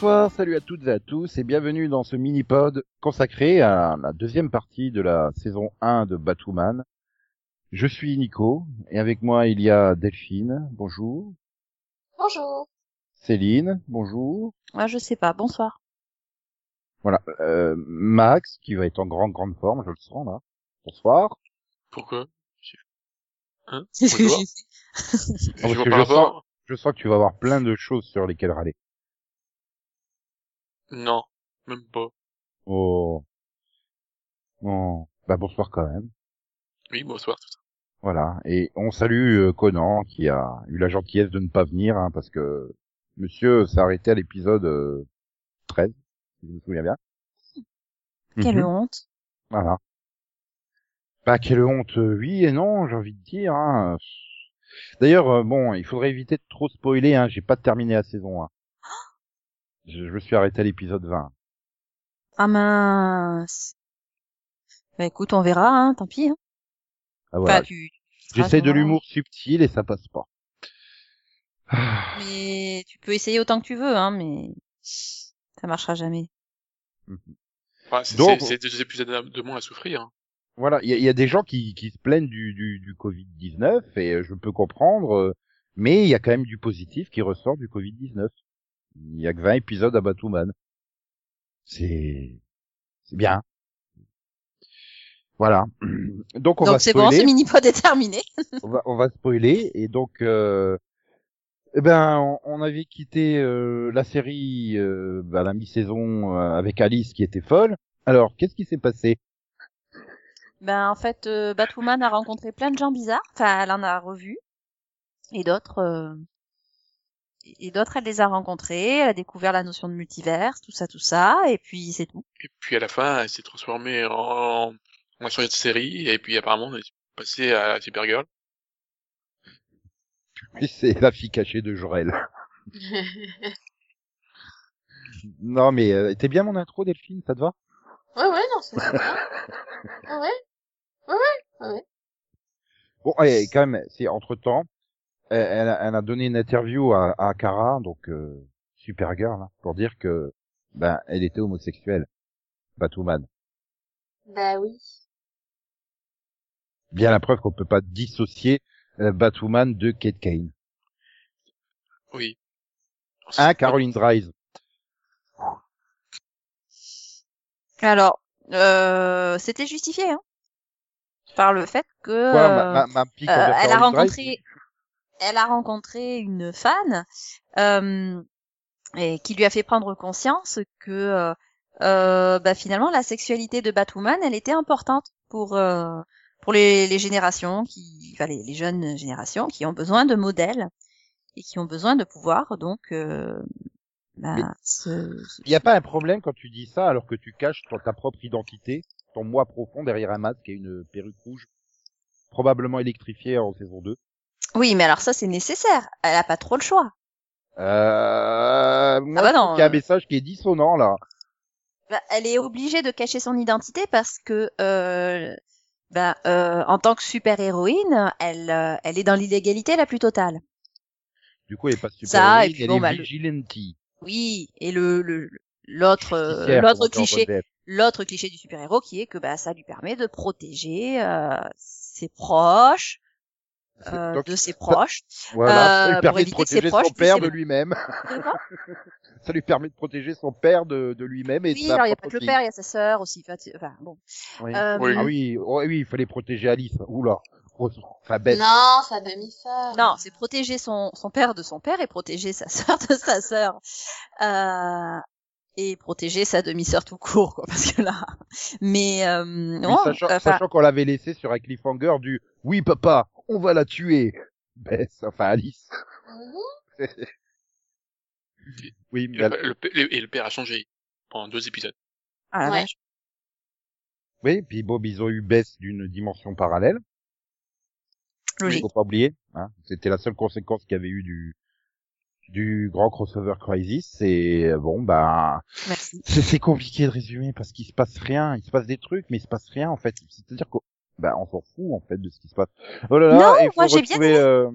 Bonsoir, salut à toutes et à tous et bienvenue dans ce mini-pod consacré à la deuxième partie de la saison 1 de Batwoman. Je suis Nico et avec moi il y a Delphine, bonjour. Bonjour. Céline, bonjour. Ah, je sais pas, bonsoir. Voilà, euh, Max qui va être en grande grande forme, je le sens là. Bonsoir. Pourquoi? Hein? Bonjour. Je rapport Je sens que tu vas avoir plein de choses sur lesquelles râler. Non, même pas. Oh. Bon, bah bonsoir quand même. Oui, bonsoir. tout ça. Voilà. Et on salue euh, Conan qui a eu la gentillesse de ne pas venir hein, parce que monsieur s'est arrêté à l'épisode euh, 13, si je me souviens bien. Quelle Mhm. honte. Voilà. Bah quelle honte, euh, oui et non, j'ai envie de dire. Hein. D'ailleurs, euh, bon, il faudrait éviter de trop spoiler. Hein. J'ai pas terminé la saison 1. Je, je me suis arrêté à l'épisode 20. Ah mince. Bah écoute, on verra, hein, tant pis. Hein. Ah, voilà. Enfin, tu, tu feras J'essaie de l'humour subtil et ça passe pas. Ah. Mais tu peux essayer autant que tu veux, hein, mais ça marchera jamais. Enfin, c'est Donc- c'est- c'est deux épisodes de moins à souffrir. hein. Voilà, il y y a des gens qui, qui se plaignent du, du, du Covid-19 et euh, je peux comprendre, euh, mais il y a quand même du positif qui ressort du Covid-19. Il y a que 20 épisodes à Batwoman. C'est c'est bien. Voilà. Donc on va Donc c'est bon, ce mini-pod est terminé. on, va, on va spoiler et donc euh, eh ben on, on avait quitté euh, la série euh, à la mi-saison euh, avec Alice qui était folle. Alors qu'est-ce qui s'est passé? Ben en fait, euh, Batwoman a rencontré plein de gens bizarres. Enfin, elle en a revu. Et d'autres, euh, et d'autres, elle les a rencontrés. Elle a découvert la notion de multivers, tout ça, tout ça. Et puis c'est tout. Et puis à la fin, elle s'est transformée en... On a changé de série, et puis apparemment, on est passé à Supergirl. Et c'est la fille cachée de Jorel. Non mais euh, t'es bien mon intro Delphine, ça te va? Ouais, ouais, non, c'est sympa. Ah ouais Ouais, ouais, ouais, ouais. Bon, et quand même, c'est entre temps, elle, elle a, elle a donné une interview à, à Kara, donc euh, Supergirl, hein, pour dire que ben elle était homosexuelle, Batwoman. Bah oui. Bien la preuve qu'on peut pas dissocier euh, Batwoman de Kate Kane. Oui. Hein, Caroline Dries. Alors, euh, c'était justifié, hein, par le fait que Quoi, euh, ma, ma, ma pique euh, envers elle a Dries rencontré, elle a rencontré une fan euh, et qui lui a fait prendre conscience que euh, euh, bah, finalement la sexualité de Batwoman, elle était importante pour euh, pour les, les générations qui, enfin les, les jeunes générations qui ont besoin de modèles et qui ont besoin de pouvoir donc euh, bah, Mais- se- se- Il n'y a pas un problème quand tu dis ça alors que tu caches ton- ta propre identité, ton moi profond derrière un masque et une perruque rouge, probablement électrifiée en saison 2. Oui, mais alors ça c'est nécessaire. Elle a pas trop le choix. Euh, moi, bah non, qu'il y a un euh. message qui est dissonant là. Bah, elle est obligée de cacher son identité parce que euh, bah, euh, en tant que super héroïne, elle euh, elle est dans l'illégalité la plus totale. Du coup, elle est pas super Ça, et héroïne, puis elle bon, est bah, le- vigilante. Oui, et le le l'autre euh, l'autre cliché l'autre cliché du super héros qui est que bah ça lui permet de protéger euh, ses proches euh, de ses proches. Voilà, ça euh, lui pour permet de protéger proches son père de lui-même. ça lui permet de protéger son père de, de lui-même et de Oui, sa alors il y a pas que le père, il y a sa sœur aussi. Enfin, bon. Oui. Euh, Oui. Ah oui, oh, oui, il fallait protéger Alice. Oula. Enfin, bête. Non, sa demi-sœur. Non, c'est protéger son, son père de son père et protéger sa sœur de sa sœur. Euh, et protéger sa demi-sœur tout court, quoi, parce que là. Mais euh, Oui, sachant, enfin, sachant qu'on l'avait laissé sur un cliffhanger du oui papa, on va la tuer. Bess, enfin Alice. Oui, Et mais le, elle- le, le- et le père a changé pendant deux épisodes. ah, la Ouais. vache. oui, puis Bob, ils ont eu Bess d'une dimension parallèle. logique. Faut pas oublier. Hein. C'était la seule conséquence qu'il y avait eu du du grand crossover crisis. Et euh, bon, bah, Merci. c'est c'est compliqué de résumer parce qu'il se passe rien. Il se passe des trucs, mais il se passe rien en fait. C'est-à-dire qu'on bah, on s'en fout en fait de ce qui se passe. Oh là là, Non, et il faut moi, j'ai bien retrouver, euh,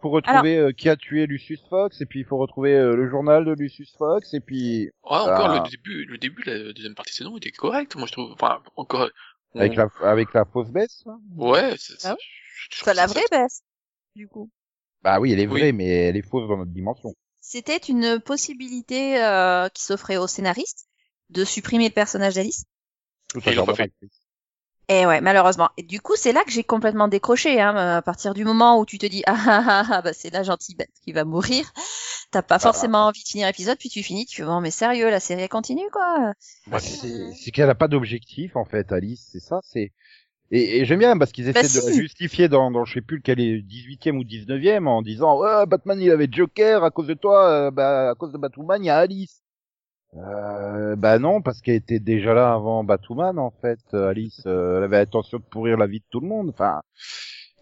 faut retrouver euh, qui a tué Lucius Fox, et puis il faut retrouver euh, le journal de Lucius Fox, et puis Ouais, encore Ah. le début, le début, de la deuxième partie de saison était correct, moi je trouve. Enfin, encore. on- avec la avec la fausse baisse. Ouais, c'est Ah c'est- C'est la vraie baisse, du coup. Bah oui, elle est Oui. vraie, mais elle est fausse dans notre dimension. C'était une possibilité euh, qui s'offrait au scénariste de supprimer le personnage d'Alice. Tout Et ils l'ont pas fait. Et ouais, malheureusement. Et du coup, c'est là que j'ai complètement décroché. Hein, à partir du moment où tu te dis ah ah ah, ah bah c'est la gentille bête qui va mourir, t'as pas forcément envie de finir l'épisode, puis tu finis, tu fais bon mais sérieux, la série elle continue quoi. Bah, c'est c'est qu'elle a pas d'objectif en fait, Alice, c'est ça, c'est et, et j'aime bien parce qu'ils Bah, essaient de la justifier dans, dans je sais plus lequel est 18e ou 19e en disant ouais Batman il avait Joker à cause de toi, euh, bah à cause de Batwoman il y a Alice. Euh, bah non parce qu'elle était déjà là avant Batwoman en fait. Euh, Alice, euh, elle avait l'intention de pourrir la vie de tout le monde. Enfin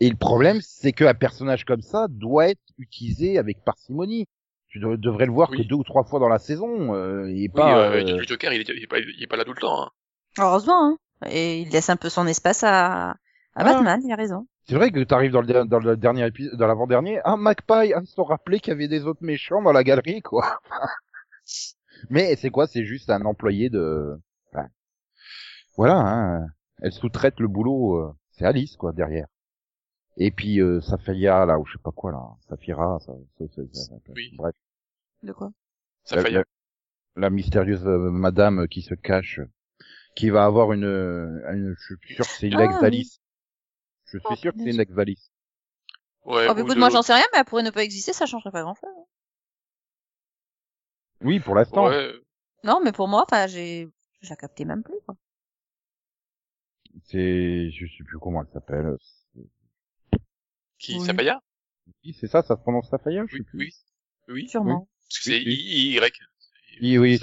et le problème c'est qu'un personnage comme ça doit être utilisé avec parcimonie. Tu dev- devrais le voir Oui. que deux ou trois fois dans la saison euh, et Oui, pas. euh, euh, le Joker, il est, il est pas, il est pas là tout le temps. Hein. Heureusement. Hein. Et il laisse un peu son espace à, à Ah. Batman, il a raison. C'est vrai que t'arrives dans le, dans le dernier épisode, dans l'avant-dernier, ah, Magpie, ah, ils se sont rappelés qu'il y avait des autres méchants dans la galerie, quoi. Mais c'est quoi? C'est juste un employé de, enfin, voilà, hein. Elle sous-traite le boulot, euh, c'est Alice, quoi, derrière. Et puis, euh, Safia, là, ou je sais pas quoi, là. Safira, ça, ça, ça- ça- Oui. bref. De quoi? La- la mystérieuse euh, madame qui se cache, qui va avoir une, une je suis sûr que c'est une Ah, ex oui. d'Alice. Je suis Oh, sûr que c'est une ex d'Alice. Ouais, Oh, écoute, de- moi j'en sais rien, mais elle pourrait ne pas exister, ça changerait pas grand chose. Oui, pour l'instant. Ouais, Non, mais pour moi, enfin, j'ai, je la captais même plus, quoi. C'est, je sais plus comment elle s'appelle. qui Oui. Sapaya Oui, c'est ça, ça se prononce Safaya, je Oui, sais plus. oui, oui. Sûrement. Parce que c'est Oui, I, Y. Oui, oui,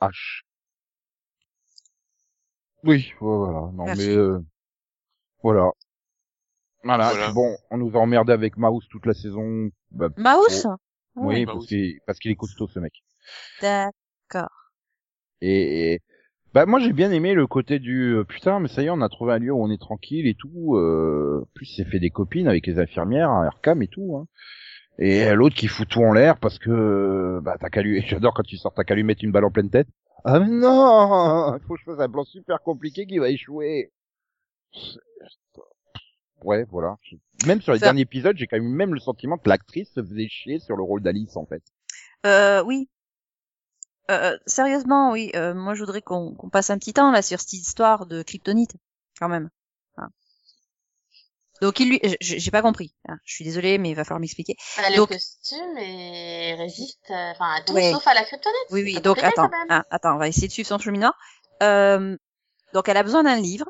S-A-F-I-Y-A-H. Oui, voilà, non, Merci. mais, euh, voilà. Voilà, bon, on nous a emmerdé avec Mouse toute la saison. Bah, Mouse oui, Mouse. parce qu'il, parce qu'il est costaud, ce mec. D'accord. Et, et- bah moi j'ai bien aimé le côté du euh, putain mais ça y est on a trouvé un lieu où on est tranquille et tout. Euh, plus il s'est fait des copines avec les infirmières, à Arkham et tout. Hein. Et l'autre qui fout tout en l'air parce que bah t'as qu'à lui. J'adore quand tu sors t'as qu'à lui mettre une balle en pleine tête. Ah mais non, il faut que je fasse un plan super compliqué qui va échouer. Ouais voilà. Même sur les Ça- derniers épisodes j'ai quand même même le sentiment que l'actrice se faisait chier sur le rôle d'Alice en fait. Euh, oui. Euh, sérieusement, oui. Euh, moi, je voudrais qu'on qu'on passe un petit temps là sur cette histoire de kryptonite, quand même. Donc, il lui, j'ai pas compris. hein. Je suis désolée, mais il va falloir m'expliquer. Bah, le Donc- costume et résiste, euh, enfin, à tout Ouais. sauf à la kryptonite. Oui, oui. Donc, attends, hein, attends, on va essayer de suivre son cheminement. Euh, donc, elle a besoin d'un livre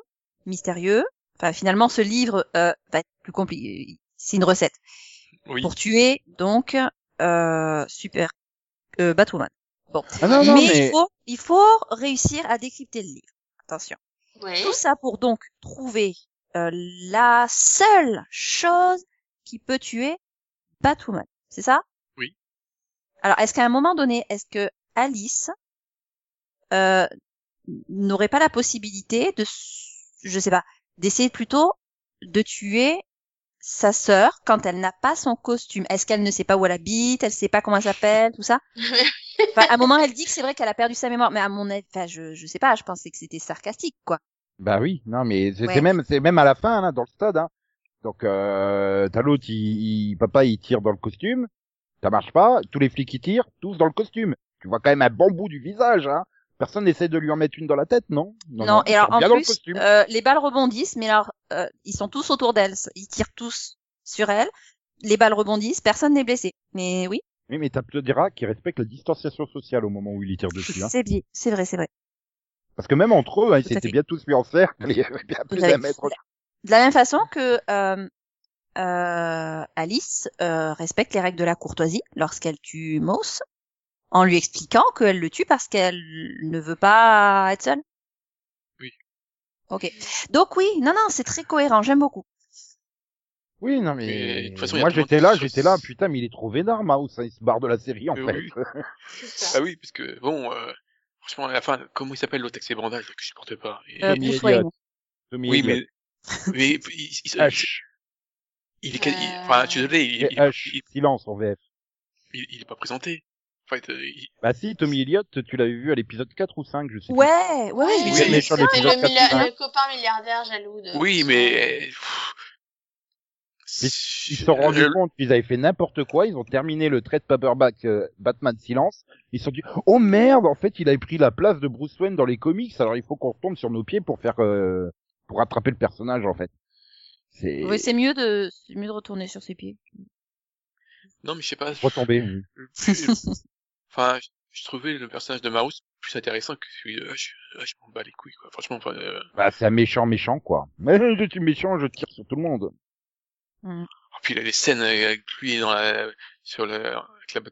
mystérieux. Enfin, finalement, ce livre euh, va être plus compliqué. C'est une recette Oui. pour tuer donc euh, super euh, Batwoman. Bon, Ah non non mais, mais, il faut il faut réussir à décrypter le livre. Attention. Oui. Tout ça pour donc trouver euh, la seule chose qui peut tuer Batwoman. C'est ça? Oui. Alors, est-ce qu'à un moment donné, est-ce que Alice euh, n'aurait pas la possibilité de, je sais pas, d'essayer plutôt de tuer sa sœur quand elle n'a pas son costume? Est-ce qu'elle ne sait pas où elle habite? Elle sait pas comment elle s'appelle? Tout ça? Enfin, à un moment, elle dit que c'est vrai qu'elle a perdu sa mémoire, mais à mon avis, enfin, je, je sais pas, je pensais que c'était sarcastique, quoi. Bah oui, non mais c'est Ouais. même c'est même à la fin là dans le stade hein. Donc euh, t'as l'autre il, il- papa il tire dans le costume, ça marche pas, tous les flics qui tirent, tous dans le costume. Tu vois quand même un bon bout du visage hein. Personne n'essaie de lui en mettre une dans la tête, non? Non, et il alors en le plus, euh, les balles rebondissent, mais alors euh, ils sont tous autour d'elle, ils tirent tous sur elle. Les balles rebondissent, personne n'est blessé. Mais oui, Oui, mais t'as dire qu'il respecte la distanciation sociale au moment où il y tire dessus hein. c'est bien, c'est vrai, c'est vrai. Parce que même entre eux, hein, ils à s'étaient bien tous mis en cercle, il y avait bien plus d'un mètre. De la même façon que euh, euh, Alice euh, respecte les règles de la courtoisie lorsqu'elle tue Mouse, en lui expliquant qu'elle le tue parce qu'elle ne veut pas être seule. Oui. Ok. Donc oui, non, non, c'est très cohérent, j'aime beaucoup. Oui, non Mais, mais, de toute façon, il y a moi j'étais là, j'étais là, putain, mais il est trop vénard, Mouse, hein, il se barre de la série en Euh, fait. oui. Ah oui, parce que bon, euh, franchement, à la fin, comment il s'appelle l'autre avec ses bandages que je supporte pas Et- Euh, Tommy Elliott. Tommy Oui, Elliott. mais, mais il, il- il- H. il est, quasi- Euh. enfin, je suis désolé, il, il, H, il, silence en VF. il- il est pas présenté. En fait, euh, il- Bah si, Tommy Elliott, tu l'avais vu à l'épisode 4 ou 5, je sais plus. Ouais, ouais, ouais, Oui, il oui, est- mais sur l'épisode le, milla- 4, le copain milliardaire jaloux de. oui, mais Ils se sont rendus compte qu'ils avaient fait n'importe quoi, ils ont terminé le trade paperback euh, Batman Silence, ils se sont dit « Oh merde, en fait, il avait pris la place de Bruce Wayne dans les comics, alors il faut qu'on retombe sur nos pieds pour faire... euh, pour rattraper le personnage, en fait. » C'est... Ouais, c'est mieux de, c'est mieux de retourner sur ses pieds. Non, mais je sais pas. Retomber. plus- Enfin, je, je trouvais le personnage de Mouse plus intéressant que celui de Hush. Hush m'en bat les couilles, quoi. Franchement, enfin, euh, Bah, c'est un méchant méchant, quoi. Mais je suis méchant, je tire sur tout le monde. Oh, puis il a des scènes avec lui dans la, sur le, avec la, bat-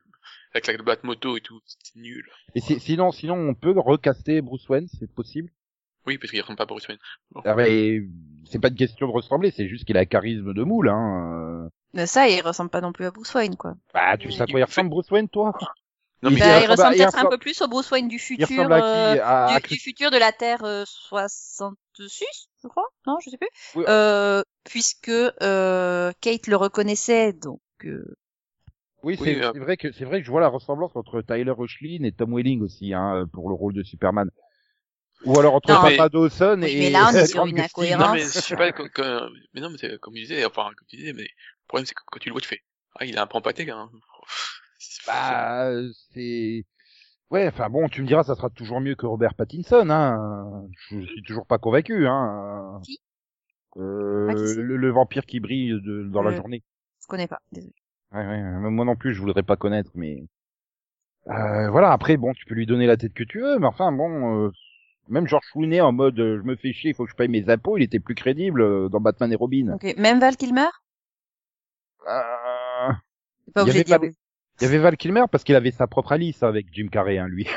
avec la batte moto et tout. C'était nul. Et si- sinon, sinon, on peut recaster Bruce Wayne, c'est possible Oui, parce qu'il ressemble pas à Bruce Wayne. Ah, mais c'est pas une question de ressembler, c'est juste qu'il a un charisme de moule, hein. Mais ça, il ressemble pas non plus à Bruce Wayne, quoi. Bah, tu sais à quoi il Il ressemble Bruce Wayne, toi? Non, Il mais Bah, il il ressemble peut-être un peu plus au Bruce Wayne du futur, ressemble à euh, qui? à, à du, du futur de la Terre euh, 66, je crois? Non, je sais plus. Oui. Euh, puisque euh, Kate le reconnaissait, donc. euh, Oui, c'est euh, c'est vrai que c'est vrai que je vois la ressemblance entre Tyler Hoechlin et Tom Welling aussi, hein, pour le rôle de Superman. Ou alors entre Non, Papa mais- Dawson Oui, et mais là, on est sur une incohérence. Non, mais je sais pas, comme, comme- mais non, mais c'est comme il disait, enfin, comme tu disais, mais le problème, c'est que quand tu le vois, tu fais, ah, il a un pan pâté, hein. Bah, c'est ouais, enfin bon, tu me diras, ça sera toujours mieux que Robert Pattinson, hein. Je suis toujours pas convaincu, hein. Qui Euh, Ah, qui le, le vampire qui brille de- dans la Le- journée. je connais pas. Désolé. Ouais, ouais, moi non plus, je voudrais pas connaître, mais euh, voilà. Après, bon, tu peux lui donner la tête que tu veux, mais enfin, bon, euh, même George Clooney en mode, euh, je me fais chier, il faut que je paye mes impôts, il était plus crédible euh, dans Batman et Robin. Ok. Même Val Kilmer? Euh, pas obligé avait de dire pas oui. Il y avait Val Kilmer parce qu'il avait sa propre Alice avec Jim Carrey, hein, lui.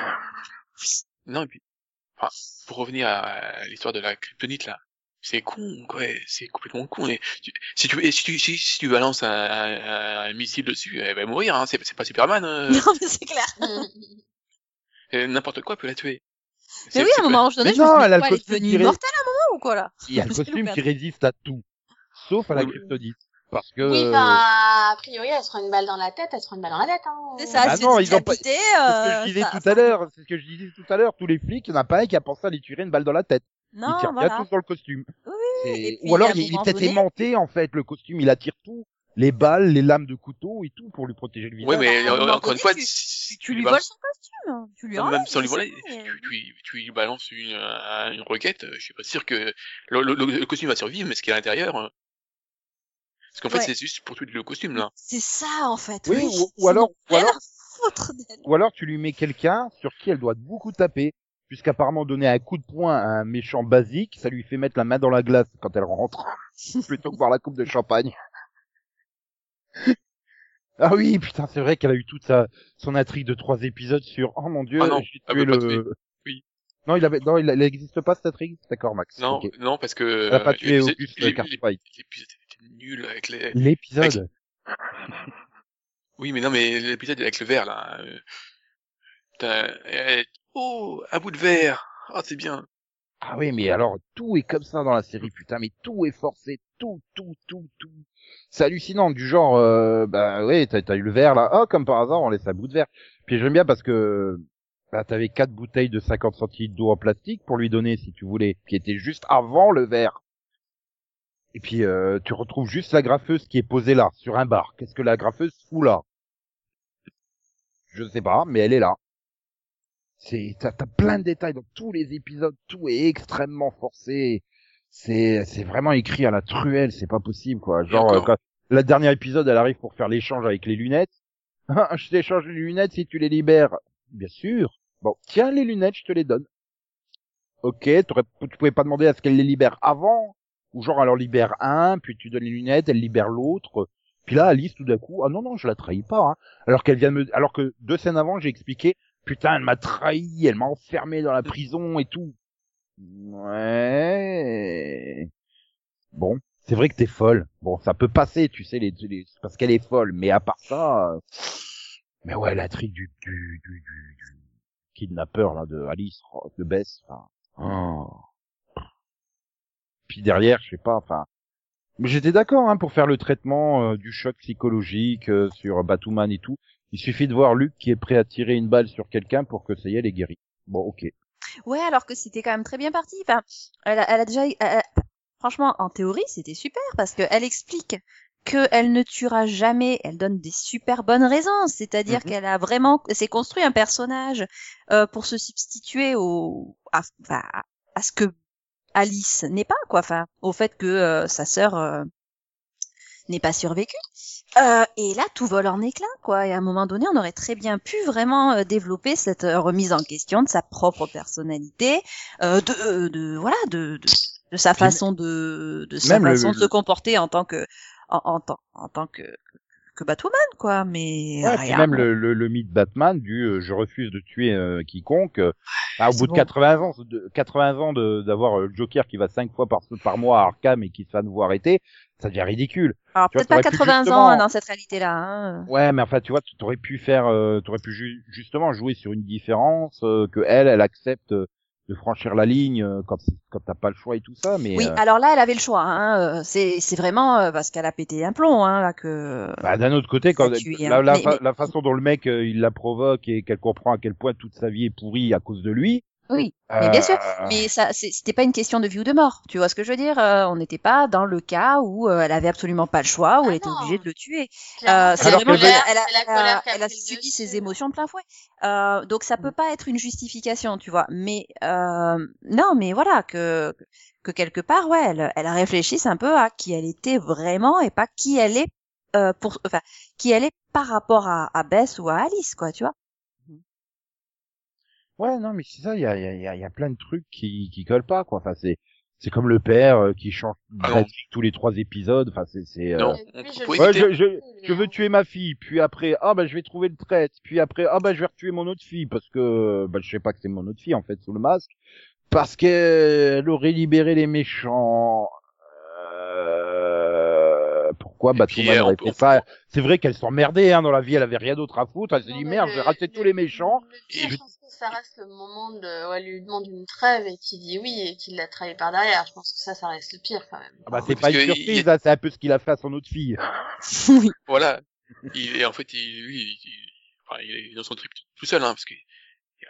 Non, et puis, enfin, pour revenir à l'histoire de la kryptonite, là, c'est con, quoi, c'est complètement con. Et tu- si tu, si tu, si, si tu balances un, un, un missile dessus, elle va mourir, hein, c'est c'est pas Superman, euh, Non, mais c'est clair. euh, n'importe quoi peut la tuer. Mais C'est- oui, à un moment donné, je me suis elle est devenue immortelle à un moment ou quoi, là? Il y a le costume qui résiste à tout, sauf à la kryptonite. Parce que Oui, enfin, a priori, elle se prend une balle dans la tête, elle se prend une balle dans la tête, hein. C'est ça, Bah c'est non, ils ont pas- c'est ce que euh, je disais ça- tout à l'heure, c'est ce que je disais tout à l'heure, tous les flics, il y en a pas un qui a pensé à lui tirer une balle dans la tête. Non, ils tirent voilà. bien tous dans le costume. Oui, puis, Ou alors il, il est peut-être aimanté en fait, le costume, il attire tout, les balles, les lames de couteau et tout pour lui protéger le visage. Ouais, mais un euh, encore une fois, tu- si Tu lui voles son costume, tu lui enlèves. même sans lui voler, tu, tu, tu lui balances une, euh, une roquette, euh, je suis pas sûr que le, le, costume va survivre, mais ce qu'il y a à l'intérieur, euh, parce qu'en fait, c'est juste pour tuer le costume, là. C'est ça, en fait. Oui, Oui, ou- alors- ou alors-. Ou alors tu lui mets quelqu'un sur qui elle doit beaucoup taper, puisqu'apparemment donner un coup de poing à un méchant basique, ça lui fait mettre la main dans la glace quand elle rentre, plutôt que boire la coupe de champagne. ah oui, putain, c'est vrai qu'elle a eu toute sa son intrigue de trois épisodes sur oh mon dieu, Ah non, j'ai tué le. Oui. Non, il avait, non, il n'existe pas cette intrigue? D'accord, Max. Non, non, parce que... Elle a pas euh, tué Auguste l'ép- Cartwright. L'épisode nul avec les... L'épisode. Oui, mais non, mais l'épisode avec le verre, là... Euh... Oh, un bout de verre Ah, c'est bien Ah oui, mais alors tout est comme ça dans la série, putain, mais tout est forcé, tout, tout, tout, tout. C'est hallucinant, du genre, euh, bah ouais, t'as as eu le verre là, oh comme par hasard, on laisse un bout de verre. Puis j'aime bien parce que bah, t'avais quatre bouteilles de 50 centilitres d'eau en plastique pour lui donner si tu voulais, qui était juste avant le verre. Et puis euh, tu retrouves juste la graffeuse qui est posée là, sur un bar. Qu'est-ce que la graffeuse fout là? Je sais pas, mais elle est là. C'est, t'as, plein de détails dans tous les épisodes, tout est extrêmement forcé. C'est, c'est vraiment écrit à la truelle, c'est pas possible, quoi. Genre, euh, quand le dernier épisode, elle arrive pour faire l'échange avec les lunettes. Je t'échange les lunettes si tu les libères. Bien sûr. Bon, tiens les lunettes, je te les donne. Ok, tu pouvais pas demander à ce qu'elle les libère avant. Ou genre, elle libère un, puis tu donnes les lunettes, elle libère l'autre. Puis là, Alice, tout d'un coup, ah non, non, je la trahis pas, hein. Alors qu'elle vient de me, alors que deux scènes avant, j'ai expliqué, putain, elle m'a trahi, elle m'a enfermé dans la prison et tout. Ouais. Bon, c'est vrai que t'es folle. Bon, ça peut passer, tu sais, les, les- parce qu'elle est folle. Mais à part ça, mais ouais, la trique du, du, du, du, du kidnappeur, là, de Alice, de Bess, enfin, oh. Puis derrière, je sais pas, enfin, Mais j'étais d'accord hein, pour faire le traitement euh, du choc psychologique euh, sur Batwoman et tout. Il suffit de voir Luke qui est prêt à tirer une balle sur quelqu'un pour que ça y est, elle est guérie. Bon, ok. Ouais, alors que c'était quand même très bien parti. Enfin, elle a, elle a déjà, elle- franchement, en théorie, c'était super parce que elle explique qu'elle ne tuera jamais. Elle donne des super bonnes raisons, c'est-à-dire Mhm. qu'elle a vraiment, s'est construit un personnage euh, pour se substituer au, à- à ce que Alice n'est pas, quoi. Enfin, au fait que euh, sa sœur euh, n'est pas survécue. Euh, et là, tout vole en éclats, quoi. Et à un moment donné, on aurait très bien pu vraiment euh, développer cette euh, remise en question de sa propre personnalité, euh, de, de voilà, de, de, de sa façon de, de sa Même le- façon de le- se comporter en tant que, en, en, tant- en tant que que Batwoman, quoi. Mais Ouais, rien. même le, le, le mythe Batman du euh, je refuse de tuer euh, quiconque. Euh, ah, au bout de bon. 80 ans, de 80 ans de- d'avoir euh, le Joker qui va cinq fois par, par mois à Arkham et qui se fait nouveau arrêter, ça devient ridicule. Alors peut-être pas t'aurais pu 80 justement- ans hein, dans cette réalité-là. Hein. Ouais, mais enfin, tu vois, tu aurais pu faire, euh, tu aurais pu ju- justement jouer sur une différence euh, que elle, elle accepte euh, de franchir la ligne euh, quand quand t'as pas le choix et tout ça. Mais Oui, euh, alors là, elle avait le choix. Hein. euh, C'est c'est vraiment parce qu'elle a pété un plomb, hein, là, que. bah, d'un autre côté, quand la, hein. la, Mais- fa- mais- la façon dont le mec il la provoque et qu'elle comprend à quel point toute sa vie est pourrie à cause de lui. Oui, mais bien sûr. euh, Mais ça, c'était pas une question de vie ou de mort. Tu vois ce que je veux dire Euh, On n'était pas dans le cas où euh, elle avait absolument pas le choix, où Ah elle était non. obligée de le tuer. Euh, c'est vraiment elle elle a- elle a subi dessus. ses émotions de plein fouet. Euh, donc ça peut pas être une justification, tu vois. Mais euh, non, mais voilà que que quelque part, ouais, elle, elle réfléchisse un peu à qui elle était vraiment et pas qui elle est euh, pour, enfin, qui elle est par rapport à, à Bess ou à Alice, quoi, tu vois. Ouais, non, mais c'est ça, il y a, il y, a, il y a- il y a plein de trucs qui, qui collent pas, quoi. Enfin, c'est, c'est comme le père euh, qui change Ah tous les trois épisodes. Enfin, c'est, c'est. euh, Non, Ouais, je, je, je veux tuer ma fille, puis après, ah bah je vais trouver le traite, puis après, ah bah je vais retuer mon autre fille parce que, bah je sais pas que c'est mon autre fille en fait sous le masque, parce qu'elle aurait libéré les méchants. Euh... Pourquoi Et puis, Batwoman euh, aurait on- fait on- ça C'est vrai qu'elle s'emmerdait hein, dans la vie, elle avait rien d'autre à foutre. Elle s'est dit merde, le- je vais rater le- tous les méchants. Le pire, Je- je pense que ça reste le moment de, où elle lui demande une trêve et qu'il dit oui et qu'il l'a trahi par derrière. Je pense que ça, ça reste le pire quand même. Ah bah c'est pas une surprise, là, c'est un peu ce qu'il a fait à son autre fille. oui. Voilà. Il, et en fait, il, lui, il, il- enfin, il est dans son trip tout seul, hein, parce que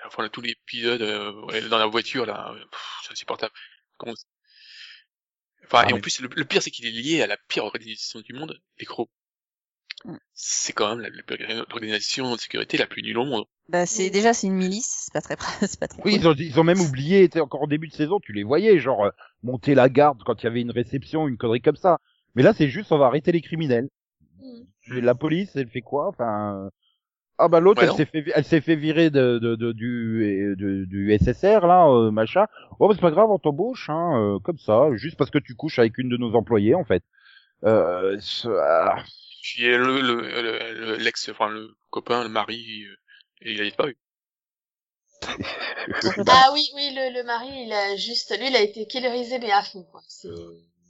enfin, tout l'épisode euh, dans la voiture, là, euh, c'est insupportable. Comment... Enfin, Ah, et en mais- plus, le, le pire, c'est qu'il est lié à la pire organisation du monde, les crocs. Mm. C'est quand même la- la- l'organisation de sécurité la plus nulle au monde. Bah c'est déjà c'est une milice, c'est pas très c'est pas très Oui, cool. ils ont, ils ont même oublié, tu sais, encore au début de saison, tu les voyais, genre, euh, monter la garde quand il y avait une réception, une connerie comme ça. Mais là, c'est juste, on va arrêter les criminels. Mm. La police, elle fait quoi? Enfin, euh, ah bah l'autre, Ouais, elle s'est fait, elle s'est fait virer de, de, de- du, de- du SSR là, euh, machin. Oh, bah, c'est pas grave, on t'embauche, hein, euh, comme ça, juste parce que tu couches avec une de nos employés, en fait. Euh, ah, Puis euh, le, le, le- le- l'ex, enfin, le copain, le mari, il a disparu. Ah oui, oui, le, le mari, il a juste, lui, il a été killerisé mais à fond, quoi. C'est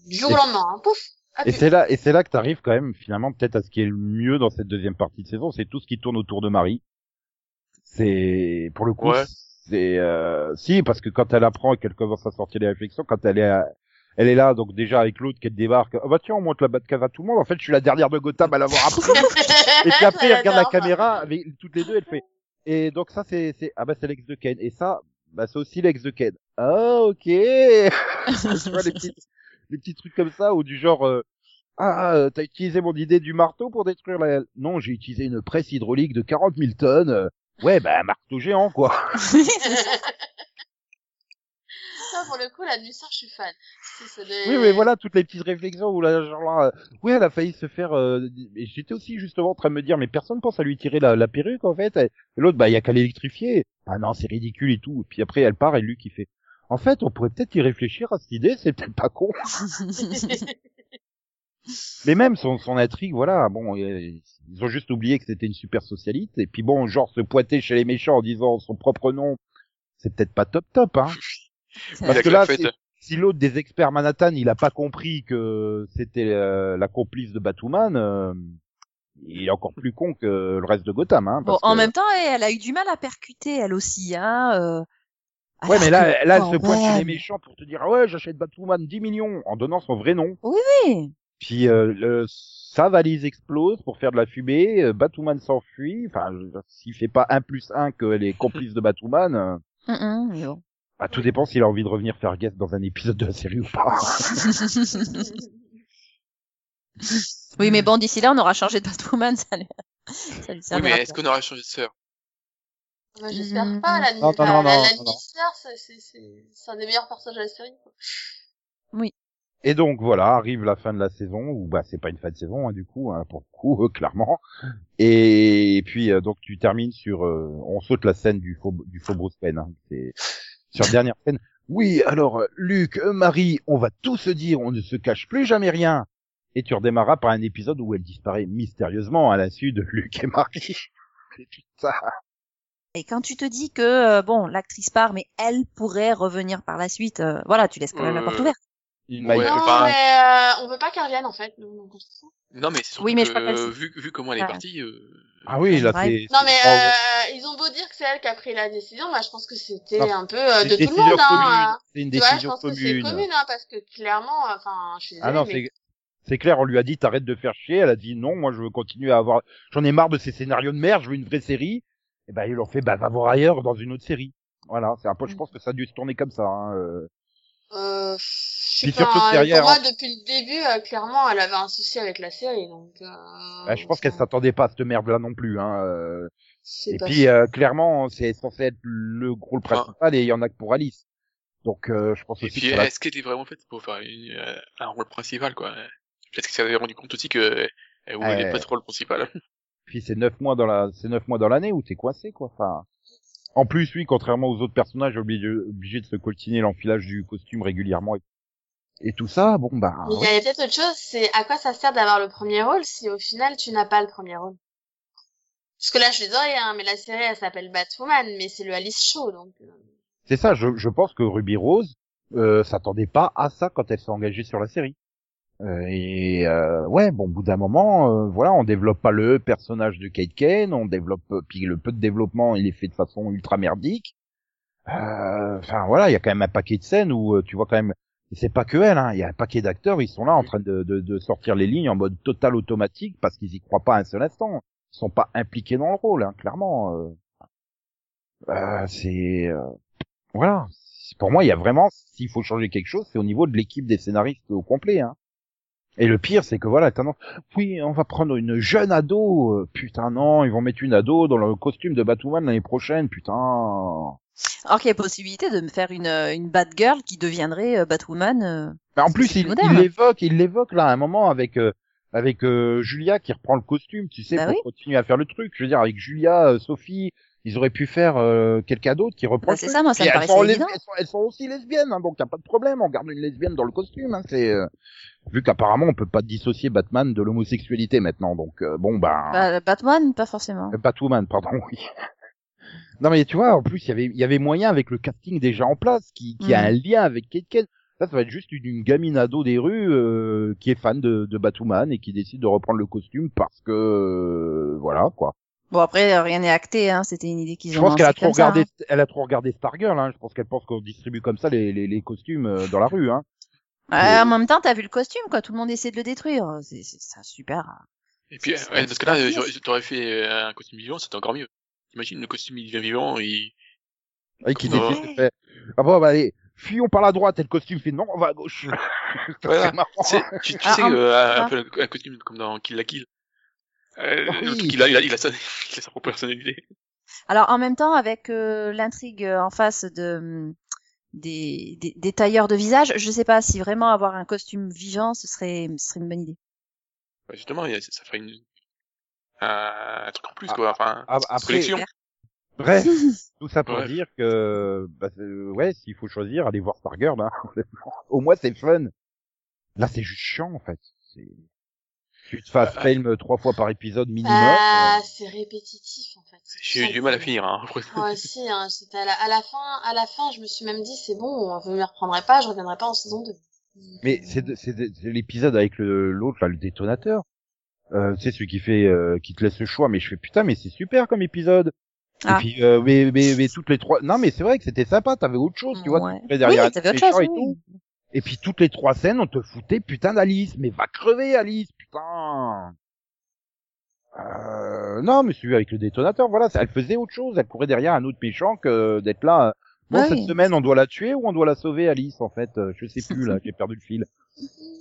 du jour au lendemain, hein. pouf. Ah, Et c'est là, et c'est là que t'arrives quand même finalement peut-être à ce qui est le mieux dans cette deuxième partie de saison, c'est tout ce qui tourne autour de Marie. C'est pour le coup, Ouais. c'est euh, si parce que quand elle apprend et qu'elle commence à sortir des réflexions, quand elle est, à- elle est là donc déjà avec l'autre qu'elle débarque, ah bah tiens on monte la Batcave à tout le monde. En fait je suis la dernière de Gotham à l'avoir appris. et puis après elle regarde la caméra avec toutes les deux, elle fait. Et donc ça c'est c'est ah bah c'est l'ex de Ken et ça bah c'est aussi l'ex de Ken. Ah ok. tu vois les petits les petits trucs comme ça ou du genre euh, ah euh, t'as utilisé mon idée du marteau pour détruire la non j'ai utilisé une presse hydraulique de 40 000 tonnes. Euh, ouais bah un marteau géant quoi. Ça, pour le coup, la nuissance, je suis fan. Des- oui mais voilà toutes les petites réflexions où là genre là euh, oui elle a failli se faire euh, et j'étais aussi justement en train de me dire mais personne pense à lui tirer la, la perruque en fait. Et l'autre bah il y a qu'à l'électrifier. Ah non c'est ridicule et tout. Et puis après elle part et lui qui fait en fait on pourrait peut-être y réfléchir à cette idée c'est peut-être pas con Mais même son, son intrigue, voilà, bon, euh, ils ont juste oublié que c'était une super socialite, et puis bon, genre se pointer chez les méchants en disant son propre nom, c'est peut-être pas top top, hein. Parce que là, fête. si, l'autre des experts Manhattan, il a pas compris que c'était euh, la complice de Batwoman, euh, il est encore plus con que le reste de Gotham, hein. Bon, en que- même temps, elle a eu du mal à percuter elle aussi, hein. euh, Ouais, mais là, que, là, pointe chez les même. méchants pour te dire, ah ouais, j'achète Batwoman 10 millions, en donnant son vrai nom. Oui. Puis euh, le, sa valise explose pour faire de la fumée, euh, Batwoman s'enfuit, enfin, s'il fait pas 1 plus 1 qu'elle est complice de Batwoman, euh, mais bon. bah, tout dépend s'il a envie de revenir faire guest dans un épisode de la série ou pas. oui, mais bon, d'ici là, on aura changé de Batwoman, ça lui, ça lui Oui, mais est-ce qu'on aura changé de sœur? J'espère Mm. pas, la, Non, non, la, non, la, non, la c'est, c'est, c'est, c'est un des meilleurs personnages de la série, quoi. Et donc voilà, arrive la fin de la saison, ou bah c'est pas une fin de saison hein, du coup, hein, pour le coup, euh, clairement. Et, puis euh, donc tu termines sur, euh, on saute la scène du faux, du faux Bruce Wayne. Hein, c'est sur la dernière scène. Oui, alors euh, Luc, euh, Marie, on va tout se dire, on ne se cache plus jamais rien. Et tu redémarras par un épisode où elle disparaît mystérieusement à l'insu de Luc et Marie. C'est tout ça. Et quand tu te dis que, euh, bon, l'actrice part, mais elle pourrait revenir par la suite, euh, voilà, tu laisses quand même la Euh, porte ouverte. Il Ouais, m'a non, enfin- mais euh, on veut pas qu'elle revienne, en fait. Non, mais c'est surtout Oui, mais que, je vu, vu comment elle est Ouais. partie, euh, Ah oui, là Ouais. c'est. Non, mais c'est- euh, ils ont beau dire que c'est elle qui a pris la décision, moi je pense que c'était un peu euh, c'est de tout le décision monde, hein. commune. C'est une Tu vois, je décision pense que c'est commune. commune, hein, parce que clairement, enfin, je suis désolée, Ah non, mais c'est c'est clair, on lui a dit t'arrêtes de faire chier, elle a dit non, moi je veux continuer à avoir j'en ai marre de ces scénarios de merde, je veux une vraie série. Et ben ils leur fait bah va voir ailleurs dans une autre série. Voilà, c'est un peu je pense que ça a dû se tourner comme ça hein. euh. Euh, je sais Puis pas, hein, derrière, pour moi, hein. depuis le début, euh, clairement, elle avait un souci avec la série, donc. Euh, Bah, je pense qu'elle s'attendait pas à cette merde là non plus hein. euh. c'est Et pas puis euh, clairement, c'est censé être le rôle principal et il y en a que pour Alice. Donc euh, je pense et aussi puis est-ce qu'elle est vraiment faite pour faire une, euh, un rôle principal, quoi? Peut-être qu'elle s'est rendu compte aussi que elle voulait pas de rôle principal. puis c'est neuf mois dans la c'est neuf mois dans l'année où t'es coincé quoi. Enfin en plus lui contrairement aux autres personnages obligé obligé de se coltiner l'enfilage du costume régulièrement et, et tout ça bon bah il y a peut-être autre chose, c'est à quoi ça sert d'avoir le premier rôle si au final tu n'as pas le premier rôle? Parce que là, je suis désolée, hein, mais la série, elle s'appelle Batwoman, mais c'est le Alice Show, donc... euh, C'est ça, je, je pense que Ruby Rose euh, s'attendait pas à ça quand elle s'est engagée sur la série. Euh, et euh, ouais, bon, au bout d'un moment, euh, voilà, on développe pas le personnage de Kate Kane, on développe, euh, puis le peu de développement, il est fait de façon ultra merdique. Euh, Enfin voilà, il y a quand même un paquet de scènes où euh, tu vois quand même, c'est pas que elle, hein, il y a un paquet d'acteurs, ils sont là en train de, de, de sortir les lignes en mode total automatique parce qu'ils y croient pas un seul instant. Ils sont pas impliqués dans le rôle, hein, clairement. Euh, Euh, c'est euh, voilà. Pour moi, il y a vraiment, s'il faut changer quelque chose, c'est au niveau de l'équipe des scénaristes au complet. Hein. Et le pire, c'est que voilà, tendance, oui, on va prendre une jeune ado. Euh, Putain, non, ils vont mettre une ado dans le costume de Batwoman l'année prochaine. Putain. Alors qu'il y a possibilité de me faire une, euh, une Batgirl qui deviendrait euh, Batwoman. euh. Mais en plus, il l'évoque, il l'évoque là à un moment avec euh, avec euh, Julia qui reprend le costume, tu sais, Bah pour oui. continuer à faire le truc. Je veux dire, avec Julia, Sophie, ils auraient pu faire euh, quelqu'un d'autre qui reprend Bah, c'est ça, moi, ça me elles, sont elles, sont, elles sont aussi lesbiennes, hein, donc a pas de problème. On garde une lesbienne dans le costume. Hein, c'est euh, vu qu'apparemment on peut pas dissocier Batman de l'homosexualité maintenant. Donc euh, bon ben. Bah, Batman, pas forcément. Euh, Batwoman, pardon, oui. Non mais tu vois, en plus il y avait il y avait moyen avec le casting déjà en place qui, qui a Mhm. un lien avec Kate Kane. Là, ça va être juste une, une gamine ado des rues euh, qui est fan de, de Batwoman et qui décide de reprendre le costume parce que euh, voilà quoi. Bon, après, euh, rien n'est acté, hein. C'était une idée qu'ils Je ont pense qu'elle a trop comme ça, regardé, hein. elle a trop regardé Stargirl. Hein. Je pense qu'elle pense qu'on distribue comme ça les, les, les costumes euh, dans la rue. Hein. Ouais, en même temps, t'as vu le costume, quoi. Tout le monde essaie de le détruire. C'est, super. Et puis, ouais, parce que là, t'aurais fait euh, un costume vivant, c'était encore mieux. Imagine le costume il devient vivant et Et qui de faire, ah bon, bah, allez, fuyons par la droite. Et le costume fait non, on va à gauche. Voilà. tu Ah, sais euh, ah. un peu un costume comme dans Kill la Kill. Euh, Ah oui. truc, il a, il a, il a sa, il a sa propre personnalité. Alors, en même temps, avec euh, l'intrigue euh, en face de hum, des, des, des tailleurs de visage, je sais pas si vraiment avoir un costume vivant, ce serait, ce serait une bonne idée. Bah, justement, il y a- ça ferait une, un, un truc en plus, Ah, quoi. Enfin, Ah, après, collection. bref, tout ça pour Bref. dire que, bah, euh, ouais, s'il faut choisir, allez voir Stargirl. Hein. Au moins, c'est fun. Là, c'est juste chiant, en fait. C'est... Tu te fasses Bah, film trois fois par épisode minimum. Ah, euh, c'est répétitif, en fait. J'ai eu du mal à finir, hein. Moi aussi, hein, c'était à la, à la fin, à la fin, je me suis même dit, c'est bon, vous me reprendrez pas, je reviendrai pas en saison 2. Mais c'est, de- c'est, de- c'est l'épisode avec le, l'autre, là, le détonateur. Euh, tu sais, celui qui fait, euh, qui te laisse le choix. Mais je fais putain, mais c'est super comme épisode. Ah. Et puis, euh, mais, mais, mais toutes les trois. Non, mais c'est vrai que c'était sympa. T'avais autre chose, tu vois. Ouais. derrière oui, un t'avais autre chose, et oui. tout. Et puis toutes les trois scènes, on te foutait putain d'Alice. Mais va crever Alice, putain. Euh, non, mais celui avec le détonateur, voilà, elle faisait autre chose. Elle courait derrière un autre méchant que d'être là. euh, Bon, Ah cette semaine, on doit la tuer ou on doit la sauver, Alice, en fait. Euh, Je sais plus, là, j'ai perdu le fil.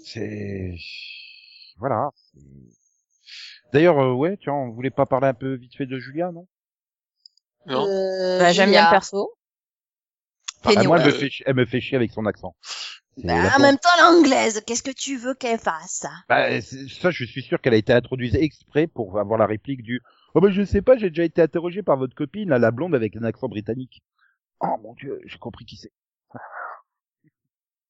C'est... Voilà. D'ailleurs, euh, ouais, tiens, on voulait pas parler un peu vite fait de Julia, non? Non. Euh, Bah, j'aime bien le perso. Enfin. Moi, elle me, fait, elle me fait chier avec son accent. Bah, en même temps, l'anglaise, qu'est-ce que tu veux qu'elle fasse? Bah, ça, je suis sûr qu'elle a été introduite exprès pour avoir la réplique du « Oh, bah, je sais pas, j'ai déjà été interrogé par votre copine, là, la blonde avec un accent britannique. » Oh, mon dieu, j'ai compris qui c'est.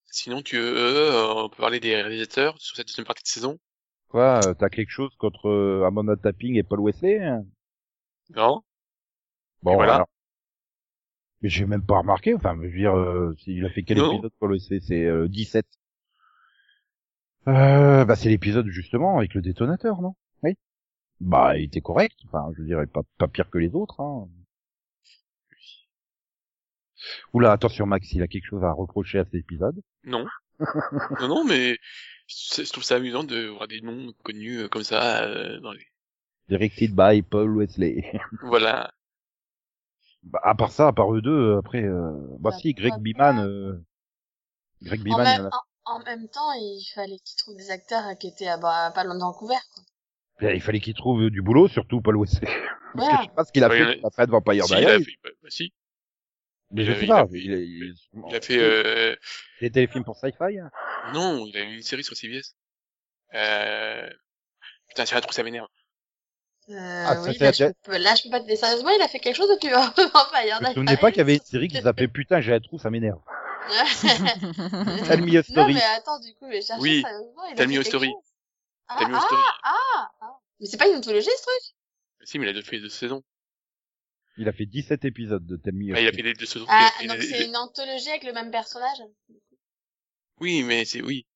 Sinon, tu euh, on peut parler des réalisateurs sur cette deuxième partie de saison? Quoi, euh, t'as quelque chose contre euh, Amanda Tapping et Paul Wesley hein? Non. Bon, Et voilà. alors. Mais j'ai même pas remarqué, enfin, je veux dire, euh, il a fait quel Non. épisode Paul Wesley C'est euh, 17. Euh, bah, c'est l'épisode, justement, avec le détonateur, non? Oui. Bah, il était correct, enfin, je dirais pas, pas pire que les autres, hein. Oula, attention Max, il a quelque chose à reprocher à cet épisode. Non. non, non, mais je trouve ça amusant de voir des noms connus euh, comme ça euh, dans les. Directed by Paul Wesley. Voilà. Bah, à part ça, à part eux deux, euh, après, euh... bah Bah, si, Greg Biman, euh... Greg En Biman, même, il en a- en, en même temps, il fallait qu'il trouve des acteurs qui étaient à, bah, pas loin de Vancouver. Quoi. il fallait qu'il trouve du boulot, surtout Paul Wesley. Parce que Ouais. je sais pas ce qu'il a Ouais, fait il a- de Vampire Si, il a Diaries. fait, bah, bah, si. Mais il je a- sais il pas, a- il, a- il, Il a fait, euh, des téléfilms pour Sci-Fi. hein. non, il a eu une série sur CBS. Euh, putain, c'est trop, ça m'énerve. Euh, Ah, oui, là, la je peux, là, je peux pas te dire sérieusement, il a fait quelque chose depuis Vampire Je me souvenais pas qu'il y avait une série qui s'appelait Putain, j'ai un trou, ça m'énerve. Tell me a Non, story. mais attends, du coup, mais chercher Oui, sérieusement, il a Tell me a story. Ah, mis au ah, story. ah, ah. Mais c'est pas une anthologie, ce truc? Si, mais il a déjà fait deux saisons. Il a fait 17 épisodes de Tell Me a Ouais, il a Story. fait les deux saisons. Ah, a- donc a- c'est une anthologie avec le même personnage? Oui, mais c'est, oui.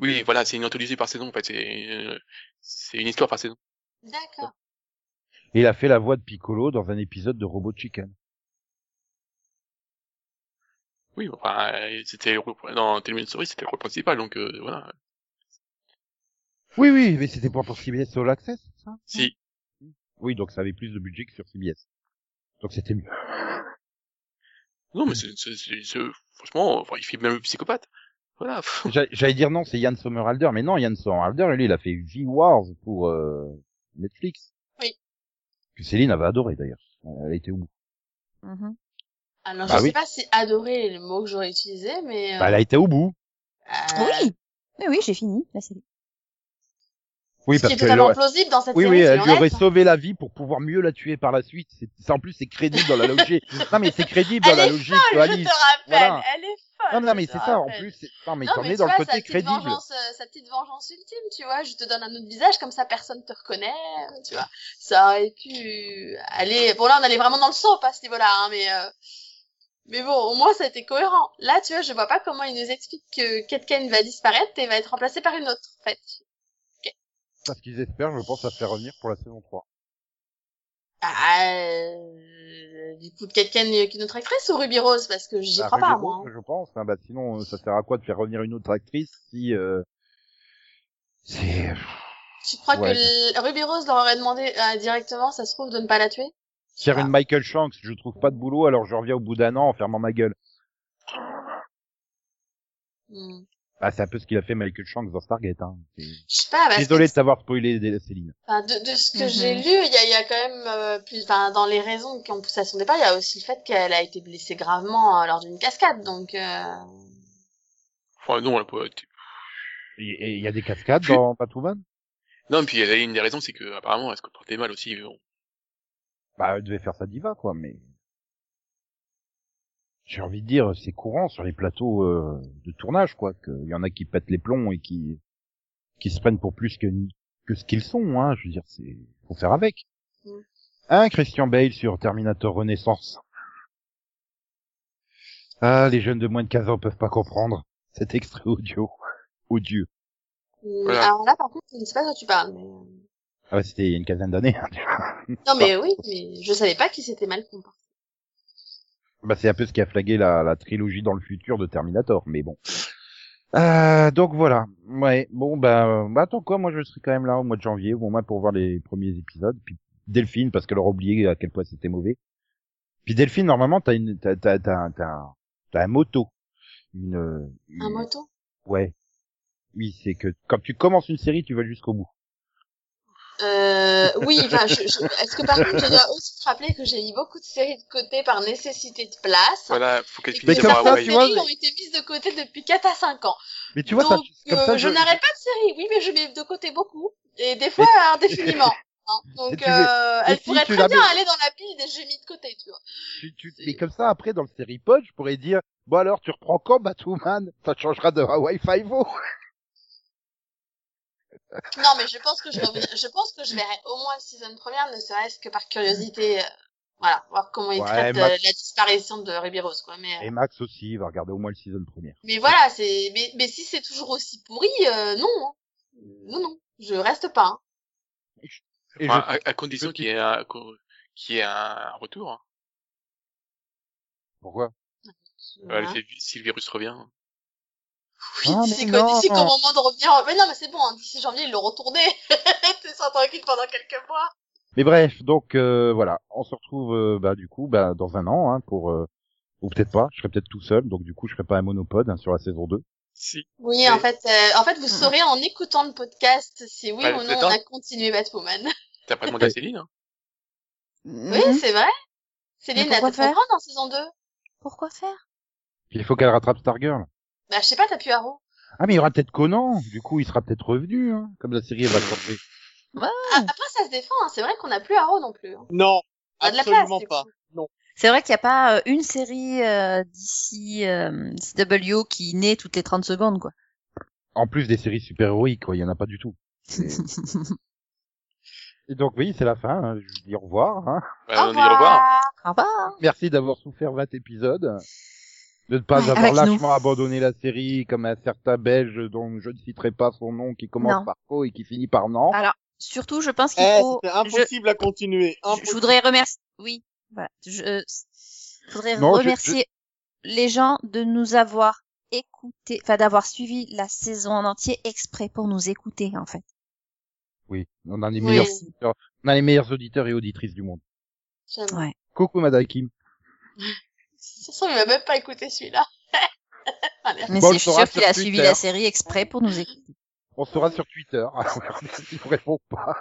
Oui, voilà, c'est une anthologie par saison, en fait. C'est, euh, c'est une histoire par saison. D'accord. Et il a fait la voix de Piccolo dans un épisode de Robot Chicken. Oui, enfin, euh, c'était, le rôle- dans Story, c'était le rôle principal, donc, euh, voilà. Oui, oui, mais c'était pas pour CBS All Access, ça? Si. Oui, donc ça avait plus de budget que sur CBS. Donc c'était mieux. Non, mais c'est, c'est, c'est, c'est- franchement, enfin, il fait même le psychopathe. Voilà. J'a- J'allais dire non, c'est Yann Sommerhalder, mais non, Yann Sommerhalder, lui, il a fait V-Wars pour euh, Netflix. Oui. Que Céline avait adoré d'ailleurs. Elle était au bout. Mhm. Alors, Bah je oui. sais pas si adorer est le mot que j'aurais utilisé, mais, Bah, elle a été au bout. euh, Oui, oui, oui, j'ai fini la série. Oui, ce parce qui est que totalement plausible dans cette oui, série, oui, elle lui aurait sauvé la vie pour pouvoir mieux la tuer par la suite. C'est, c'est- en plus, c'est crédible dans la logique. non, mais c'est crédible dans Elle la est logique Je te rappelle, Voilà. elle est. Non, non, mais c'est te ça. En plus, c'est... non, mais non, t'en mais es tu dans le côté crédible. vengeance, euh, sa petite vengeance ultime, tu vois, je te donne un autre visage, comme ça personne te reconnaît, euh, tu vois. Ça aurait pu aller, bon là on allait vraiment dans le soap à ce niveau-là, hein, mais, euh, mais bon, au moins ça a été cohérent. Là, tu vois, je vois pas comment il nous explique que Ketken va disparaître et va être remplacé par une autre, en fait. Parce qu'ils espèrent, je pense, à faire revenir pour la saison 3. Ah, du coup, Ketken qu'une autre actrice ou Ruby Rose, parce que j'y Bah, crois pas, moi. Hein. Je pense. hein. Bah, sinon, ça sert à quoi de faire revenir une autre actrice si... Euh... C'est... Tu crois Ouais. que Ruby Rose leur aurait demandé euh, directement, ça se trouve, de ne pas la tuer? Faire Ah. une Michael Shanks, je trouve pas de boulot, alors je reviens au bout d'un an en fermant ma gueule. Hmm. Ah, c'est un peu ce qu'il a fait Michael Shanks dans Stargate. Hein. Je sais pas, Désolé de t'avoir spoilé Céline. Enfin, de, de ce que Mhm. j'ai lu, il y a, il y a quand même euh, plus, enfin, dans les raisons qui ont poussé à son départ, il y a aussi le fait qu'elle a été blessée gravement euh, lors d'une cascade, donc. Euh... Enfin, non, elle a pas été- Et il y a des cascades Puis- dans Batwoman Non, puis une des raisons, c'est que, apparemment, elle se comportait mal aussi. Bon. Bah, elle devait faire sa diva, quoi, mais... J'ai envie de dire, c'est courant sur les plateaux euh, de tournage, quoi, qu'il y en a qui pètent les plombs et qui qui se prennent pour plus que que ce qu'ils sont, hein. Je veux dire, c'est faut faire avec. Mm. Hein, Christian Bale sur Terminator Renaissance. Ah, les jeunes de moins de 15 ans peuvent pas comprendre cet extrait audio. Odieux. Voilà. Alors là, par contre, je ne sais pas de quoi tu parles. Mais... euh, Ah ouais, c'était il y a une quinzaine d'années. hein. Non, mais oui, mais je savais pas qu'il s'était mal comporté. Bah, c'est un peu ce qui a flagué la, la trilogie dans le futur de Terminator, mais bon. Euh, donc voilà. Ouais. Bon bah, euh, bah attends quoi, moi je serai quand même là au mois de janvier, au moins pour voir les premiers épisodes. Puis Delphine parce qu'elle aura oublié à quel point c'était mauvais. Puis Delphine, normalement t'as une, t'as, t'as, t'as, t'as, t'as un moto. Une, une- Un moto Ouais. Oui, c'est que quand tu commences une série, tu vas jusqu'au bout. Euh, oui, enfin, je, je- est-ce que par contre, je dois aussi te rappeler que j'ai mis beaucoup de séries de côté par nécessité de place? Voilà, faut qu'elle Et que ça, vois, séries ont été mises de côté depuis 4 à 5 ans. Mais tu vois, ça, Donc, comme euh, ça, je, n'arrête pas de séries, oui, mais je mets de côté beaucoup. Et des fois, indéfiniment. hein. Donc, euh, elle si pourrait très bien mets- aller dans la pile des j'ai mis de côté, tu vois. tu, tu, et comme ça, après, dans le série pod, je pourrais dire, bon alors, tu reprends quand Batwoman? Ça te changera de Hawaii Five-O. Non, mais je pense que je, je pense que je verrai au moins la saison première, ne serait-ce que par curiosité. euh, voilà, voir comment ils Ouais, traitent euh, Max- la disparition de Riberos, quoi. Mais, euh, Et Max aussi, il va regarder au moins le season première. mais voilà, c'est, mais, mais si c'est toujours aussi pourri, euh, non, hein. non, non, je reste pas. hein. Et Enfin, je- à, à condition qu'il y ait un, qu'il y ait un retour. hein. Pourquoi? Voilà. si, si le virus revient. Oui, Ah, d'ici qu'au non. d'ici qu'au moment de revenir. Mais non, mais c'est bon, hein, d'ici janvier, ils l'ont retourné. T'es sans tranquille pendant quelques mois. Mais bref, donc euh, voilà, on se retrouve euh, bah du coup bah dans un an hein, pour euh, ou peut-être pas, je serai peut-être tout seul, donc du coup je ferai pas un monopode hein, sur la saison 2. Si. Oui, Mais- en fait, euh, en fait, vous saurez en écoutant le podcast si oui ou non on a continué Batwoman. T'as pas demandé à Céline, hein Oui, c'est vrai. Céline a peut-être en saison 2. Pourquoi faire? Il faut qu'elle rattrape Stargirl. Bah, je sais pas, t'as pu Arrow. Ah mais il y aura peut-être Conan, du coup il sera peut-être revenu, hein, comme la série va changer. Ah, après, ça se défend, hein. c'est vrai qu'on n'a plus Arrow non plus. hein. Non, On a de la place, absolument pas. Non. C'est vrai qu'il n'y a pas euh, une série euh, d'ici euh, CW qui naît toutes les 30 secondes, quoi. En plus des séries super-héroïques, quoi, il y en a pas du tout. Et donc oui, c'est la fin, hein, je vous dis au revoir. Hein. Bah, on dit au revoir. Au revoir. Merci d'avoir souffert 20 épisodes. De ne pas Ouais, avoir nous. lâchement abandonné la série comme un certain belge dont je ne citerai pas son nom qui commence Non. par O et qui finit par non. Alors, surtout, je pense qu'il Eh, faut... je- impossible à continuer. je, Impossible. je voudrais remercier... Oui, voilà. Je, je voudrais Non, je- remercier les gens de nous avoir écoutés, enfin d'avoir suivi la saison en entier exprès pour nous écouter, en fait. Oui, on a les Oui. meilleurs auditeurs, on a les meilleurs auditeurs et auditrices du monde. Ouais. Coucou Madame Kim. De toute façon, il va même pas écouter celui-là. Allez. Mais Bon, c'est- on sûre qu'il a suivi la série exprès pour nous écouter. On sera sur Twitter. Il vous répond pas.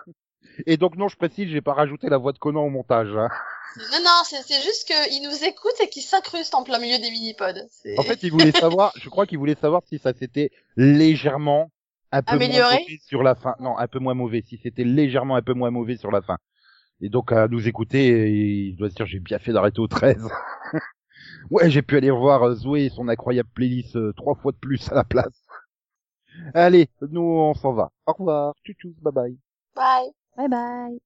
Et donc non, je précise, j'ai pas rajouté la voix de Conan au montage. hein. Non, non, c'est juste qu'il nous écoute et qu'il s'incruste en plein milieu des mini-pods. En fait, il voulait savoir, je crois qu'il voulait savoir si ça s'était légèrement un peu moins Amélioré mauvais sur la fin. Non, un peu moins mauvais. Si c'était légèrement un peu moins mauvais sur la fin. Et donc à nous écouter, il doit se dire j'ai bien fait d'arrêter au 13. Ouais, j'ai pu aller revoir euh, Zoé et son incroyable playlist euh, trois fois de plus à la place. Allez, nous on s'en va. Au revoir. Tchou tchou, bye bye. Bye. Bye bye.